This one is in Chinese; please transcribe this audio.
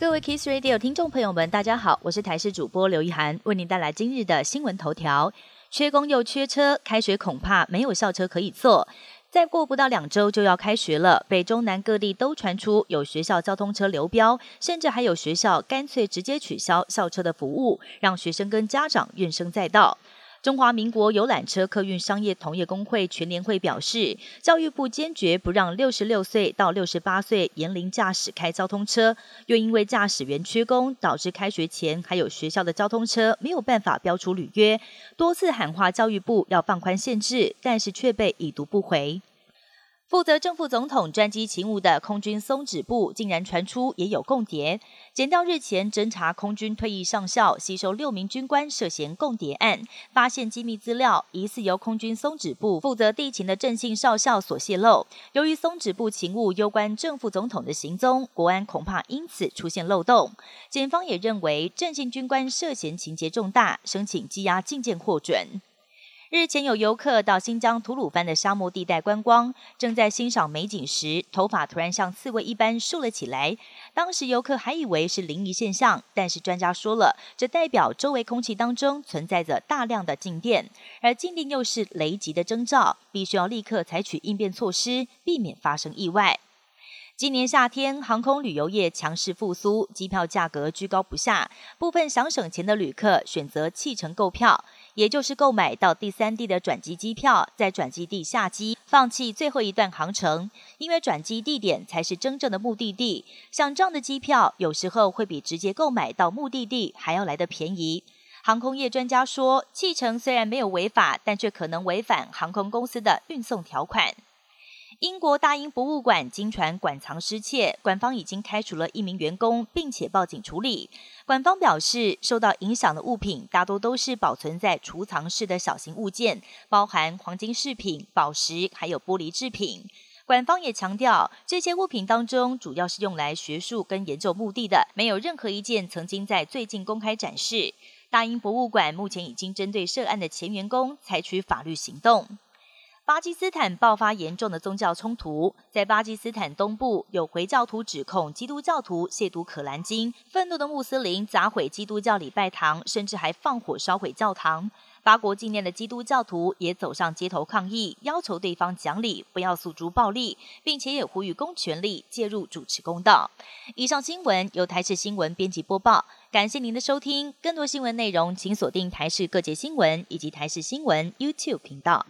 各位 Kiss Radio 听众朋友们，大家好，我是台视主播刘一涵，为您带来今日的新闻头条。缺工又缺车，开学恐怕没有校车可以坐。再过不到两周就要开学了，北中南各地都传出有学校交通车流标，甚至还有学校干脆直接取消校车的服务，让学生跟家长怨声载道。中华民国游览车客运商业同业工会全联会表示，教育部坚决不让六十六岁到六十八岁延龄驾驶开交通车，又因为驾驶员缺工，导致开学前还有学校的交通车没有办法标出履约，多次喊话教育部要放宽限制，但是却被已读不回。负责正副总统专机勤务的空军松指部，竟然传出也有共谍。检调日前侦查空军退役上校吸收六名军官涉嫌共谍案，发现机密资料疑似由空军松指部负责地勤的郑姓少校所泄露。由于松指部勤务攸关正副总统的行踪，国安恐怕因此出现漏洞。检方也认为郑姓军官涉嫌情节重大，申请羁押禁见获准。日前有游客到新疆吐鲁番的沙漠地带观光，正在欣赏美景时，头发突然像刺猬一般竖了起来。当时游客还以为是灵异现象，但是专家说了，这代表周围空气当中存在着大量的静电，而静电又是雷击的征兆，必须要立刻采取应变措施，避免发生意外。今年夏天，航空旅游业强势复苏，机票价格居高不下，部分想省钱的旅客选择弃乘购票。也就是购买到第三地的转机机票，在转机地下机，放弃最后一段航程，因为转机地点才是真正的目的地。像这样的机票，有时候会比直接购买到目的地还要来得便宜。航空业专家说，弃乘虽然没有违法，但却可能违反航空公司的运送条款。英国大英博物馆经传馆藏失窃，馆方已经开除了一名员工，并且报警处理。馆方表示，受到影响的物品大多都是保存在储藏室的小型物件，包含黄金饰品、宝石，还有玻璃制品。馆方也强调，这些物品当中主要是用来学术跟研究目的的，没有任何一件曾经在最近公开展示。大英博物馆目前已经针对涉案的前员工采取法律行动。巴基斯坦爆发严重的宗教冲突，在巴基斯坦东部有回教徒指控基督教徒亵渎可兰经，愤怒的穆斯林砸毁基督教礼拜堂，甚至还放火烧毁教堂。八国境内的基督教徒也走上街头抗议，要求对方讲理，不要诉诸暴力，并且也呼吁公权力介入主持公道。以上新闻由台视新闻编辑播报，感谢您的收听。更多新闻内容，请锁定台视各界新闻以及台视新闻 YouTube 频道。